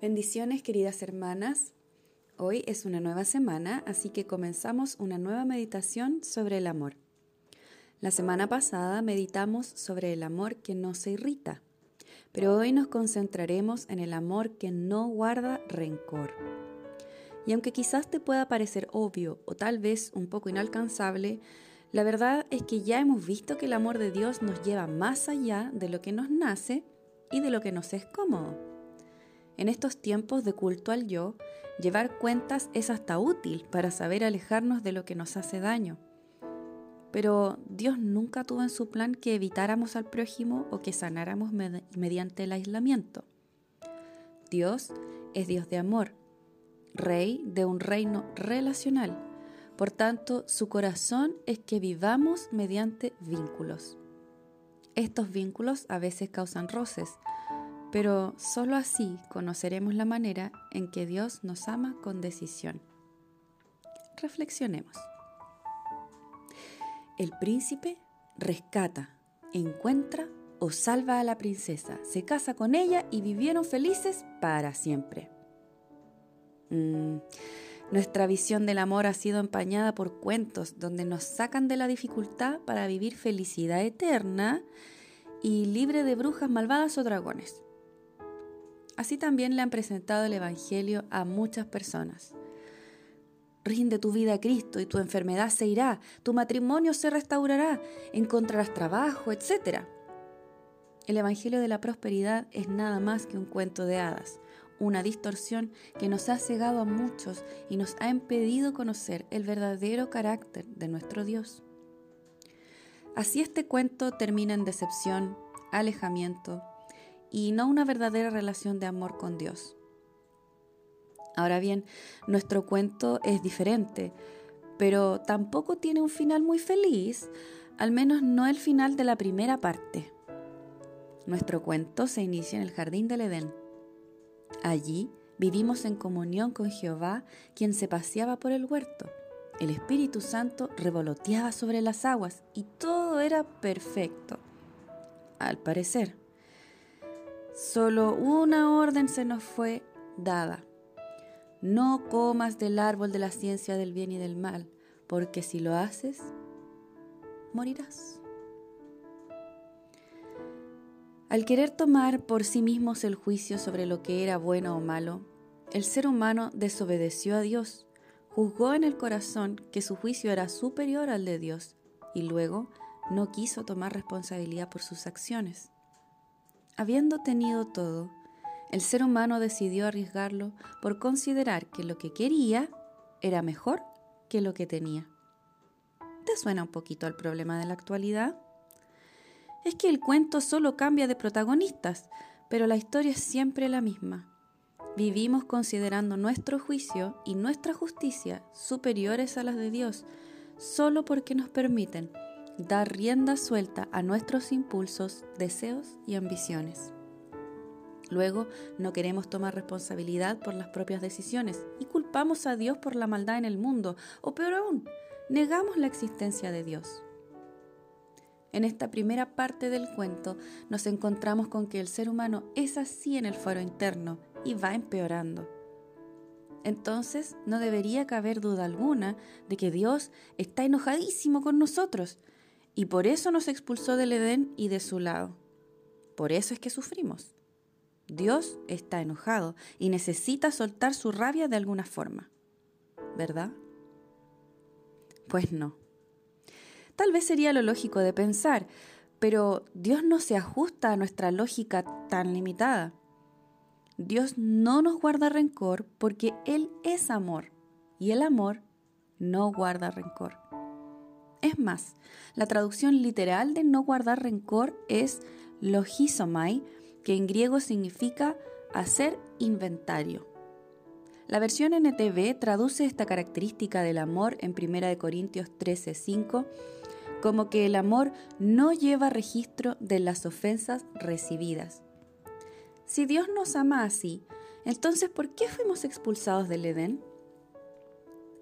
Bendiciones queridas hermanas. Hoy es una nueva semana, así que comenzamos una nueva meditación sobre el amor. La semana pasada meditamos sobre el amor que no se irrita, pero hoy nos concentraremos en el amor que no guarda rencor. Y aunque quizás te pueda parecer obvio o tal vez un poco inalcanzable, la verdad es que ya hemos visto que el amor de Dios nos lleva más allá de lo que nos nace y de lo que nos es cómodo. En estos tiempos de culto al yo, llevar cuentas es hasta útil para saber alejarnos de lo que nos hace daño. Pero Dios nunca tuvo en su plan que evitáramos al prójimo o que sanáramos mediante el aislamiento. Dios es Dios de amor, rey de un reino relacional. Por tanto, su corazón es que vivamos mediante vínculos. Estos vínculos a veces causan roces, pero solo así conoceremos la manera en que Dios nos ama con decisión. Reflexionemos. El príncipe rescata, encuentra o salva a la princesa, se casa con ella y vivieron felices para siempre. Mm, nuestra visión del amor ha sido empañada por cuentos donde nos sacan de la dificultad para vivir felicidad eterna y libre de brujas malvadas o dragones. Así también le han presentado el Evangelio a muchas personas. Rinde tu vida a Cristo y tu enfermedad se irá, tu matrimonio se restaurará, encontrarás trabajo, etc. El Evangelio de la Prosperidad es nada más que un cuento de hadas, una distorsión que nos ha cegado a muchos y nos ha impedido conocer el verdadero carácter de nuestro Dios. Así este cuento termina en decepción, alejamiento, y no una verdadera relación de amor con Dios. Ahora bien, nuestro cuento es diferente, pero tampoco tiene un final muy feliz, al menos no el final de la primera parte. Nuestro cuento se inicia en el jardín del Edén. Allí vivimos en comunión con Jehová, quien se paseaba por el huerto. El Espíritu Santo revoloteaba sobre las aguas y todo era perfecto, al parecer. Solo una orden se nos fue dada. No comas del árbol de la ciencia del bien y del mal, porque si lo haces, morirás. Al querer tomar por sí mismos el juicio sobre lo que era bueno o malo, el ser humano desobedeció a Dios, juzgó en el corazón que su juicio era superior al de Dios y luego no quiso tomar responsabilidad por sus acciones. Habiendo tenido todo, el ser humano decidió arriesgarlo por considerar que lo que quería era mejor que lo que tenía. ¿Te suena un poquito al problema de la actualidad? Es que el cuento solo cambia de protagonistas, pero la historia es siempre la misma. Vivimos considerando nuestro juicio y nuestra justicia superiores a las de Dios, solo porque nos permiten dar rienda suelta a nuestros impulsos, deseos y ambiciones. Luego no queremos tomar responsabilidad por las propias decisiones y culpamos a Dios por la maldad en el mundo, o peor aún, negamos la existencia de Dios. En esta primera parte del cuento nos encontramos con que el ser humano es así en el foro interno y va empeorando. Entonces no debería caber duda alguna de que Dios está enojadísimo con nosotros y por eso nos expulsó del Edén y de su lado. Por eso es que sufrimos. Dios está enojado y necesita soltar su rabia de alguna forma. ¿Verdad? Pues no. Tal vez sería lo lógico de pensar, pero Dios no se ajusta a nuestra lógica tan limitada. Dios no nos guarda rencor porque Él es amor y el amor no guarda rencor. Es más, la traducción literal de no guardar rencor es logisomai, que en griego significa hacer inventario. La versión NTV traduce esta característica del amor en 1 Corintios 13:5 como que el amor no lleva registro de las ofensas recibidas. Si Dios nos ama así, entonces ¿por qué fuimos expulsados del Edén?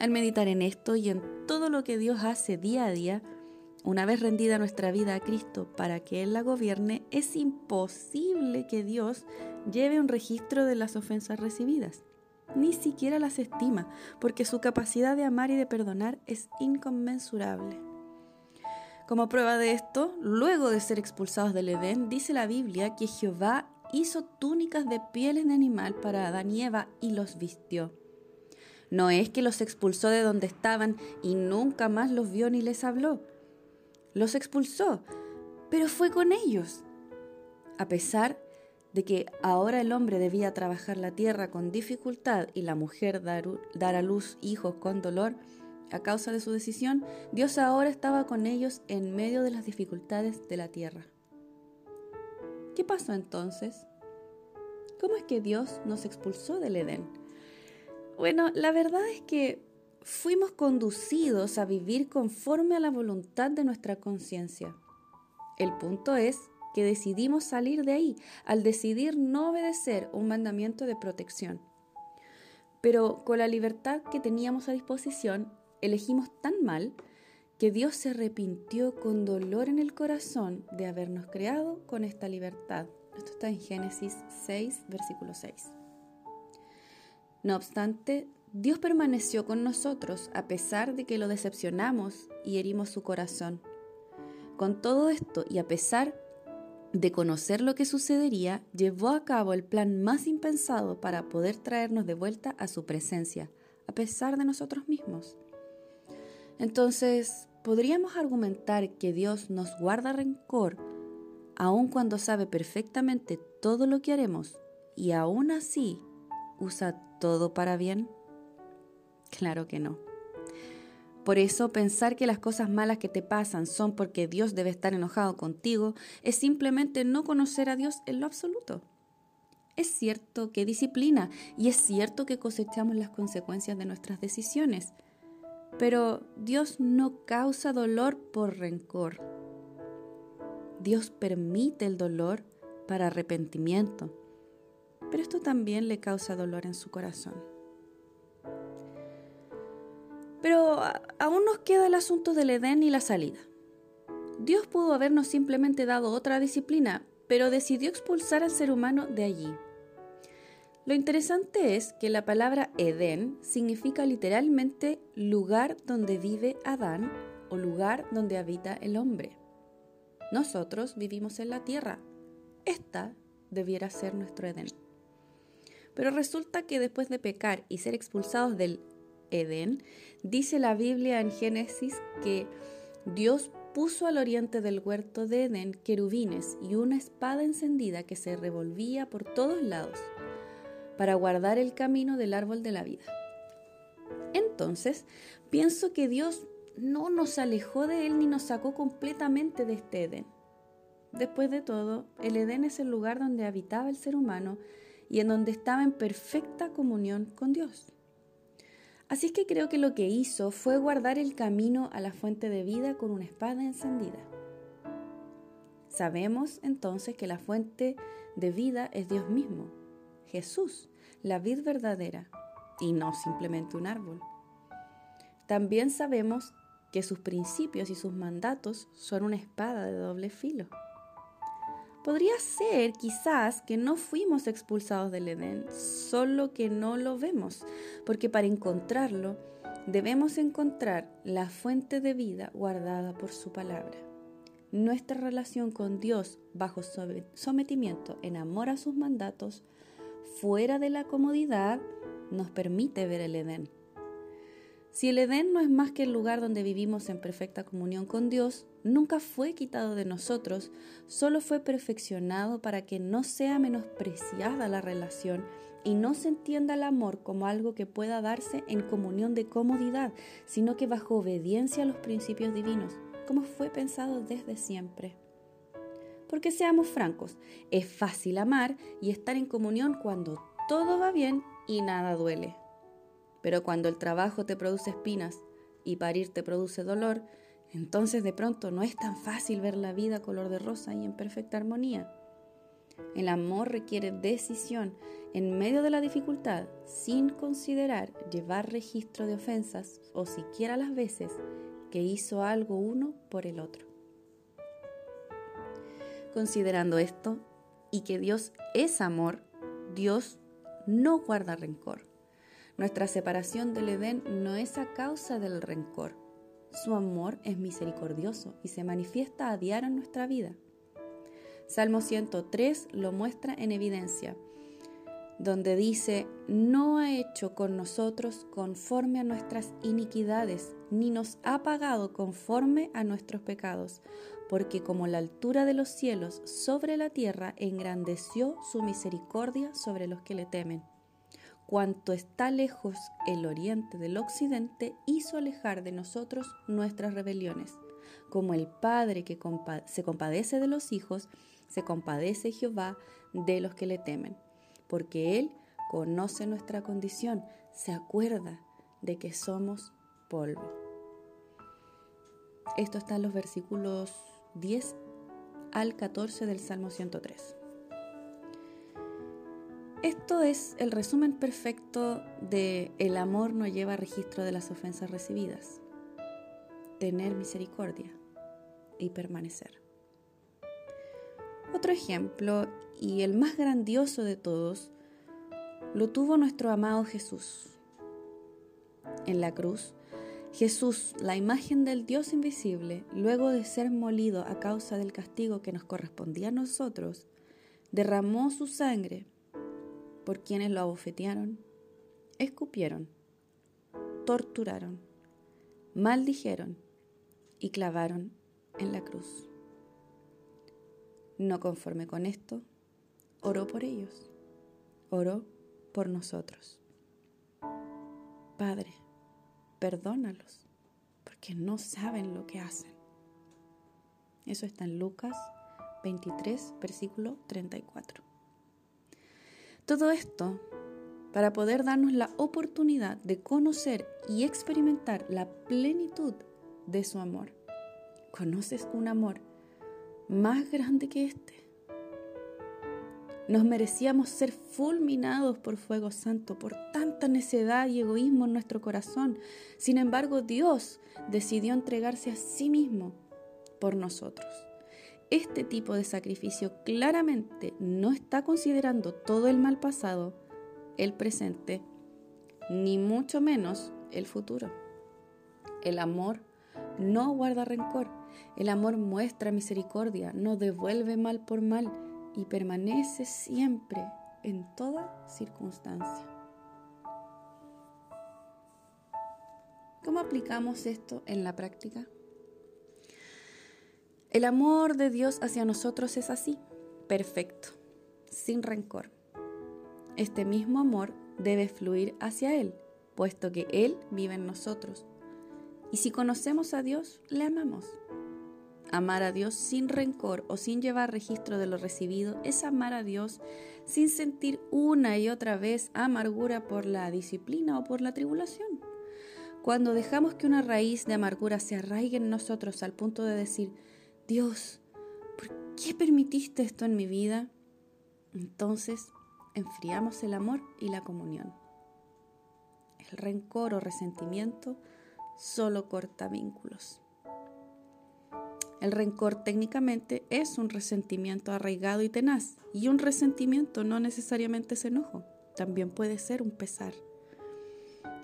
Al meditar en esto y en todo lo que Dios hace día a día, una vez rendida nuestra vida a Cristo para que Él la gobierne, es imposible que Dios lleve un registro de las ofensas recibidas. Ni siquiera las estima, porque su capacidad de amar y de perdonar es inconmensurable. Como prueba de esto, luego de ser expulsados del Edén, dice la Biblia que Jehová hizo túnicas de pieles de animal para Adán y Eva y los vistió. No es que los expulsó de donde estaban y nunca más los vio ni les habló. Los expulsó, pero fue con ellos. A pesar de que ahora el hombre debía trabajar la tierra con dificultad y la mujer dar, dar, a luz hijos con dolor, a causa de su decisión, Dios ahora estaba con ellos en medio de las dificultades de la tierra. ¿Qué pasó entonces? ¿Cómo es que Dios nos expulsó del Edén? Bueno, la verdad es que fuimos conducidos a vivir conforme a la voluntad de nuestra conciencia. El punto es que decidimos salir de ahí al decidir no obedecer un mandamiento de protección. Pero con la libertad que teníamos a disposición, elegimos tan mal que Dios se arrepintió con dolor en el corazón de habernos creado con esta libertad. Esto está en Génesis 6, versículo 6. No obstante, Dios permaneció con nosotros a pesar de que lo decepcionamos y herimos su corazón. Con todo esto y a pesar de conocer lo que sucedería, llevó a cabo el plan más impensado para poder traernos de vuelta a su presencia, a pesar de nosotros mismos. Entonces, podríamos argumentar que Dios nos guarda rencor aun cuando sabe perfectamente todo lo que haremos y aún así usa todo para bien? Claro que no. Por eso pensar que las cosas malas que te pasan son porque Dios debe estar enojado contigo es simplemente no conocer a Dios en lo absoluto. Es cierto que disciplina y es cierto que cosechamos las consecuencias de nuestras decisiones, pero Dios no causa dolor por rencor. Dios permite el dolor para arrepentimiento, pero esto también le causa dolor en su corazón. Pero aún nos queda el asunto del Edén y la salida. Dios pudo habernos simplemente dado otra disciplina, pero decidió expulsar al ser humano de allí. Lo interesante es que la palabra Edén significa literalmente lugar donde vive Adán o lugar donde habita el hombre. Nosotros vivimos en la tierra. Esta debiera ser nuestro Edén. Pero resulta que después de pecar y ser expulsados del Edén, dice la Biblia en Génesis que Dios puso al oriente del huerto de Edén querubines y una espada encendida que se revolvía por todos lados para guardar el camino del árbol de la vida. Entonces, pienso que Dios no nos alejó de Él ni nos sacó completamente de este Edén. Después de todo, el Edén es el lugar donde habitaba el ser humano y en donde estaba en perfecta comunión con Dios. Así que creo que lo que hizo fue guardar el camino a la fuente de vida con una espada encendida. Sabemos entonces que la fuente de vida es Dios mismo, Jesús, la vid verdadera, y no simplemente un árbol. También sabemos que sus principios y sus mandatos son una espada de doble filo. Podría ser quizás que no fuimos expulsados del Edén, solo que no lo vemos, porque para encontrarlo debemos encontrar la fuente de vida guardada por su palabra. Nuestra relación con Dios bajo sometimiento en amor a sus mandatos fuera de la comodidad nos permite ver el Edén. Si el Edén no es más que el lugar donde vivimos en perfecta comunión con Dios, nunca fue quitado de nosotros, solo fue perfeccionado para que no sea menospreciada la relación y no se entienda el amor como algo que pueda darse en comunión de comodidad, sino que bajo obediencia a los principios divinos, como fue pensado desde siempre. Porque seamos francos, es fácil amar y estar en comunión cuando todo va bien y nada duele. Pero cuando el trabajo te produce espinas y parir te produce dolor, entonces de pronto no es tan fácil ver la vida color de rosa y en perfecta armonía. El amor requiere decisión en medio de la dificultad, sin considerar llevar registro de ofensas o siquiera las veces que hizo algo uno por el otro. Considerando esto y que Dios es amor, Dios no guarda rencor. Nuestra separación del Edén no es a causa del rencor. Su amor es misericordioso y se manifiesta a diario en nuestra vida. Salmo 103 lo muestra en evidencia, donde dice, no ha hecho con nosotros conforme a nuestras iniquidades, ni nos ha pagado conforme a nuestros pecados, porque como la altura de los cielos sobre la tierra engrandeció su misericordia sobre los que le temen. Cuanto está lejos el oriente del occidente, hizo alejar de nosotros nuestras rebeliones. Como el Padre que se compadece de los hijos, se compadece Jehová de los que le temen, porque Él conoce nuestra condición, se acuerda de que somos polvo. Esto está en los versículos 10 al 14 del Salmo 103. Esto es el resumen perfecto de el amor no lleva registro de las ofensas recibidas. Tener misericordia y permanecer. Otro ejemplo, y el más grandioso de todos, lo tuvo nuestro amado Jesús. En la cruz, Jesús, la imagen del Dios invisible, luego de ser molido a causa del castigo que nos correspondía a nosotros, derramó su sangre por quienes lo abofetearon, escupieron, torturaron, maldijeron y clavaron en la cruz. No conforme con esto, oró por ellos, oró por nosotros. Padre, perdónalos, porque no saben lo que hacen. Eso está en Lucas 23, versículo 34. Todo esto para poder darnos la oportunidad de conocer y experimentar la plenitud de su amor. ¿Conoces un amor más grande que este? Nos merecíamos ser fulminados por fuego santo, por tanta necedad y egoísmo en nuestro corazón. Sin embargo, Dios decidió entregarse a sí mismo por nosotros. Este tipo de sacrificio claramente no está considerando todo el mal pasado, el presente, ni mucho menos el futuro. El amor no guarda rencor, el amor muestra misericordia, no devuelve mal por mal y permanece siempre en toda circunstancia. ¿Cómo aplicamos esto en la práctica? El amor de Dios hacia nosotros es así, perfecto, sin rencor. Este mismo amor debe fluir hacia Él, puesto que Él vive en nosotros. Y si conocemos a Dios, le amamos. Amar a Dios sin rencor o sin llevar registro de lo recibido es amar a Dios sin sentir una y otra vez amargura por la disciplina o por la tribulación. Cuando dejamos que una raíz de amargura se arraigue en nosotros al punto de decir, Dios, ¿por qué permitiste esto en mi vida? Entonces enfriamos el amor y la comunión. El rencor o resentimiento solo corta vínculos. El rencor técnicamente es un resentimiento arraigado y tenaz, y un resentimiento no necesariamente es enojo, también puede ser un pesar.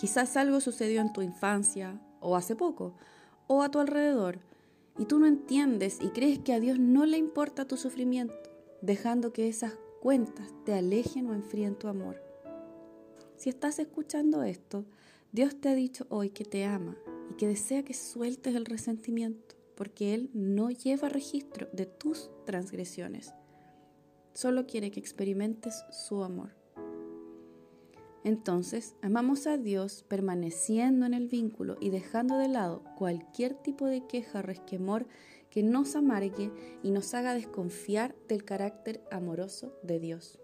Quizás algo sucedió en tu infancia, o hace poco, o a tu alrededor, y tú no entiendes y crees que a Dios no le importa tu sufrimiento, dejando que esas cuentas te alejen o enfríen tu amor. Si estás escuchando esto, Dios te ha dicho hoy que te ama y que desea que sueltes el resentimiento porque Él no lleva registro de tus transgresiones. Solo quiere que experimentes su amor. Entonces, amamos a Dios permaneciendo en el vínculo y dejando de lado cualquier tipo de queja o resquemor que nos amargue y nos haga desconfiar del carácter amoroso de Dios.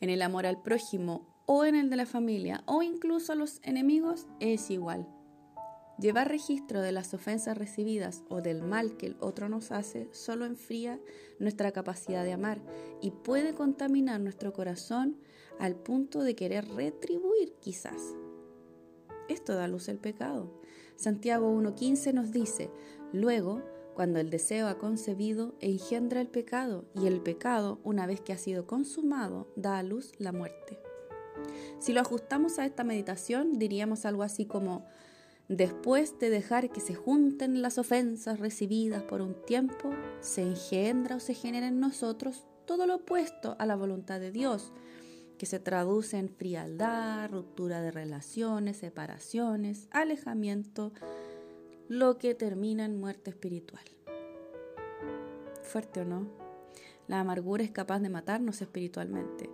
En el amor al prójimo o en el de la familia o incluso a los enemigos es igual. Llevar registro de las ofensas recibidas o del mal que el otro nos hace solo enfría nuestra capacidad de amar y puede contaminar nuestro corazón al punto de querer retribuir quizás. Esto da luz al pecado. Santiago 1.15 nos dice, luego, cuando el deseo ha concebido engendra el pecado y el pecado, una vez que ha sido consumado, da a luz la muerte. Si lo ajustamos a esta meditación, diríamos algo así como, después de dejar que se junten las ofensas recibidas por un tiempo, se engendra o se genera en nosotros todo lo opuesto a la voluntad de Dios, que se traduce en frialdad, ruptura de relaciones, separaciones, alejamiento, lo que termina en muerte espiritual. Fuerte o no, la amargura es capaz de matarnos espiritualmente.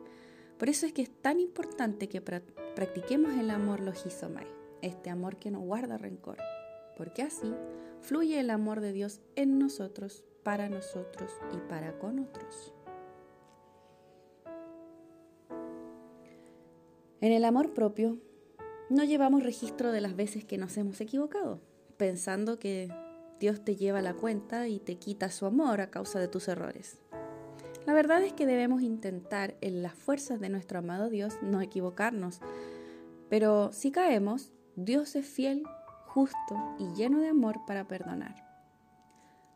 Por eso es que es tan importante que practiquemos el amor logizomai, este amor que no guarda rencor, porque así fluye el amor de Dios en nosotros, para nosotros y para con otros. En el amor propio no llevamos registro de las veces que nos hemos equivocado, pensando que Dios te lleva la cuenta y te quita su amor a causa de tus errores. La verdad es que debemos intentar en las fuerzas de nuestro amado Dios no equivocarnos, pero si caemos, Dios es fiel, justo y lleno de amor para perdonar.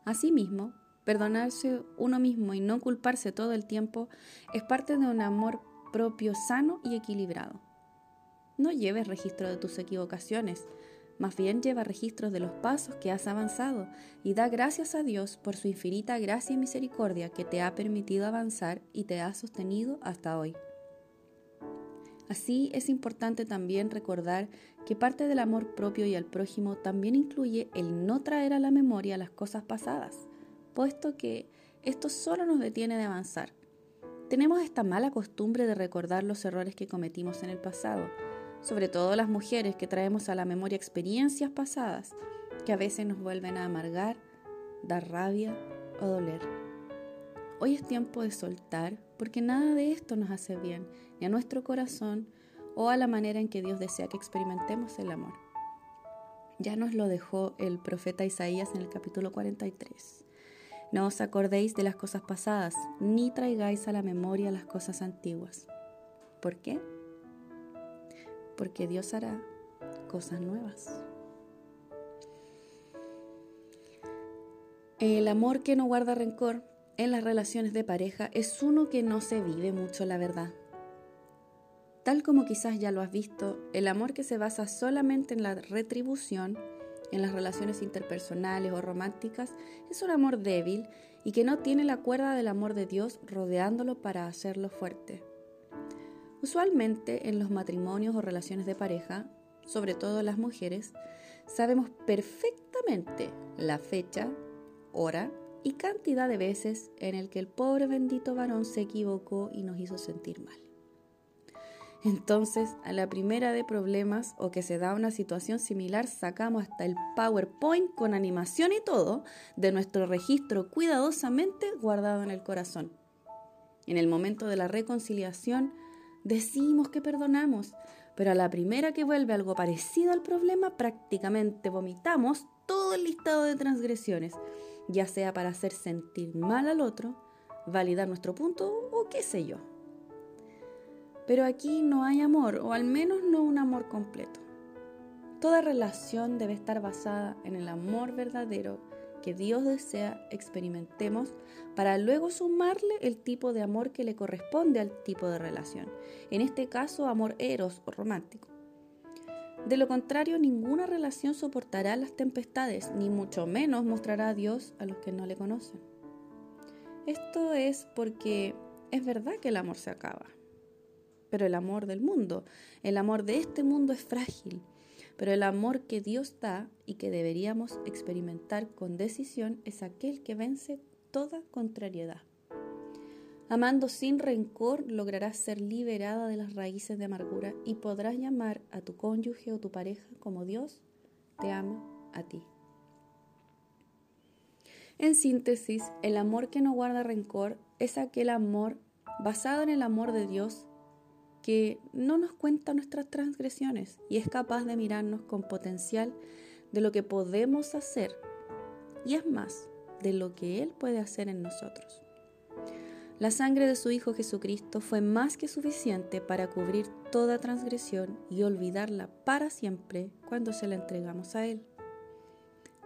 Asimismo, perdonarse uno mismo y no culparse todo el tiempo es parte de un amor propio sano y equilibrado. No lleves registro de tus equivocaciones, más bien lleva registros de los pasos que has avanzado y da gracias a Dios por su infinita gracia y misericordia que te ha permitido avanzar y te ha sostenido hasta hoy. Así es importante también recordar que parte del amor propio y al prójimo también incluye el no traer a la memoria las cosas pasadas, puesto que esto solo nos detiene de avanzar. Tenemos esta mala costumbre de recordar los errores que cometimos en el pasado, sobre todo las mujeres que traemos a la memoria experiencias pasadas que a veces nos vuelven a amargar, dar rabia o doler. Hoy es tiempo de soltar porque nada de esto nos hace bien, ni a nuestro corazón o a la manera en que Dios desea que experimentemos el amor. Ya nos lo dejó el profeta Isaías en el capítulo 43. No os acordéis de las cosas pasadas, ni traigáis a la memoria las cosas antiguas. ¿Por qué? Porque Dios hará cosas nuevas. El amor que no guarda rencor en las relaciones de pareja es uno que no se vive mucho, la verdad. Tal como quizás ya lo has visto, el amor que se basa solamente en la retribución en las relaciones interpersonales o románticas es un amor débil y que no tiene la cuerda del amor de Dios rodeándolo para hacerlo fuerte. Usualmente en los matrimonios o relaciones de pareja, sobre todo las mujeres, sabemos perfectamente la fecha, hora y cantidad de veces en el que el pobre bendito varón se equivocó y nos hizo sentir mal. Entonces, a la primera de problemas o que se da una situación similar, sacamos hasta el PowerPoint con animación y todo de nuestro registro cuidadosamente guardado en el corazón. En el momento de la reconciliación, decimos que perdonamos, pero a la primera que vuelve algo parecido al problema, prácticamente vomitamos todo el listado de transgresiones, ya sea para hacer sentir mal al otro, validar nuestro punto o qué sé yo. Pero aquí no hay amor, o al menos no un amor completo. Toda relación debe estar basada en el amor verdadero que Dios desea experimentemos para luego sumarle el tipo de amor que le corresponde al tipo de relación, en este caso amor eros o romántico. De lo contrario, ninguna relación soportará las tempestades, ni mucho menos mostrará a Dios a los que no le conocen. Esto es porque es verdad que el amor se acaba, pero el amor del mundo. El amor de este mundo es frágil, pero el amor que Dios da y que deberíamos experimentar con decisión es aquel que vence toda contrariedad. Amando sin rencor lograrás ser liberada de las raíces de amargura y podrás llamar a tu cónyuge o tu pareja como Dios te ama a ti. En síntesis, el amor que no guarda rencor es aquel amor basado en el amor de Dios que no nos cuenta nuestras transgresiones y es capaz de mirarnos con potencial de lo que podemos hacer y es más de lo que Él puede hacer en nosotros. La sangre de su Hijo Jesucristo fue más que suficiente para cubrir toda transgresión y olvidarla para siempre cuando se la entregamos a Él.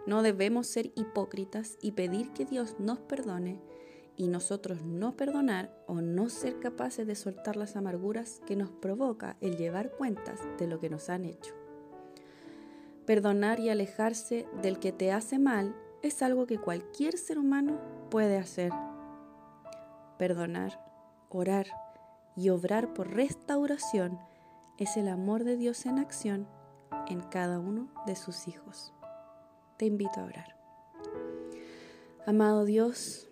No debemos ser hipócritas y pedir que Dios nos perdone y nosotros no perdonar o no ser capaces de soltar las amarguras que nos provoca el llevar cuentas de lo que nos han hecho. Perdonar y alejarse del que te hace mal es algo que cualquier ser humano puede hacer. Perdonar, orar y obrar por restauración es el amor de Dios en acción en cada uno de sus hijos. Te invito a orar. Amado Dios,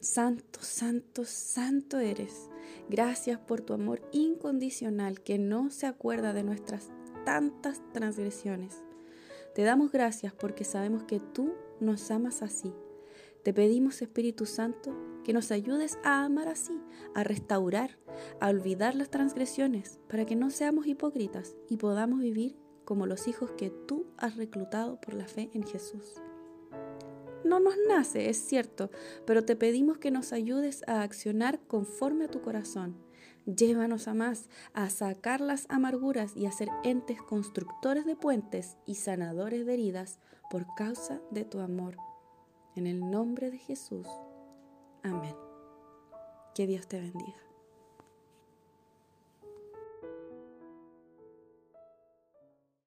santo, santo, santo eres. Gracias por tu amor incondicional que no se acuerda de nuestras tantas transgresiones. Te damos gracias porque sabemos que tú nos amas así. Te pedimos, Espíritu Santo, que nos ayudes a amar así, a restaurar, a olvidar las transgresiones, para que no seamos hipócritas y podamos vivir como los hijos que tú has reclutado por la fe en Jesús. No nos nace, es cierto, pero te pedimos que nos ayudes a accionar conforme a tu corazón. Llévanos a más, a sacar las amarguras y a ser entes constructores de puentes y sanadores de heridas por causa de tu amor. En el nombre de Jesús. Amén. Que Dios te bendiga.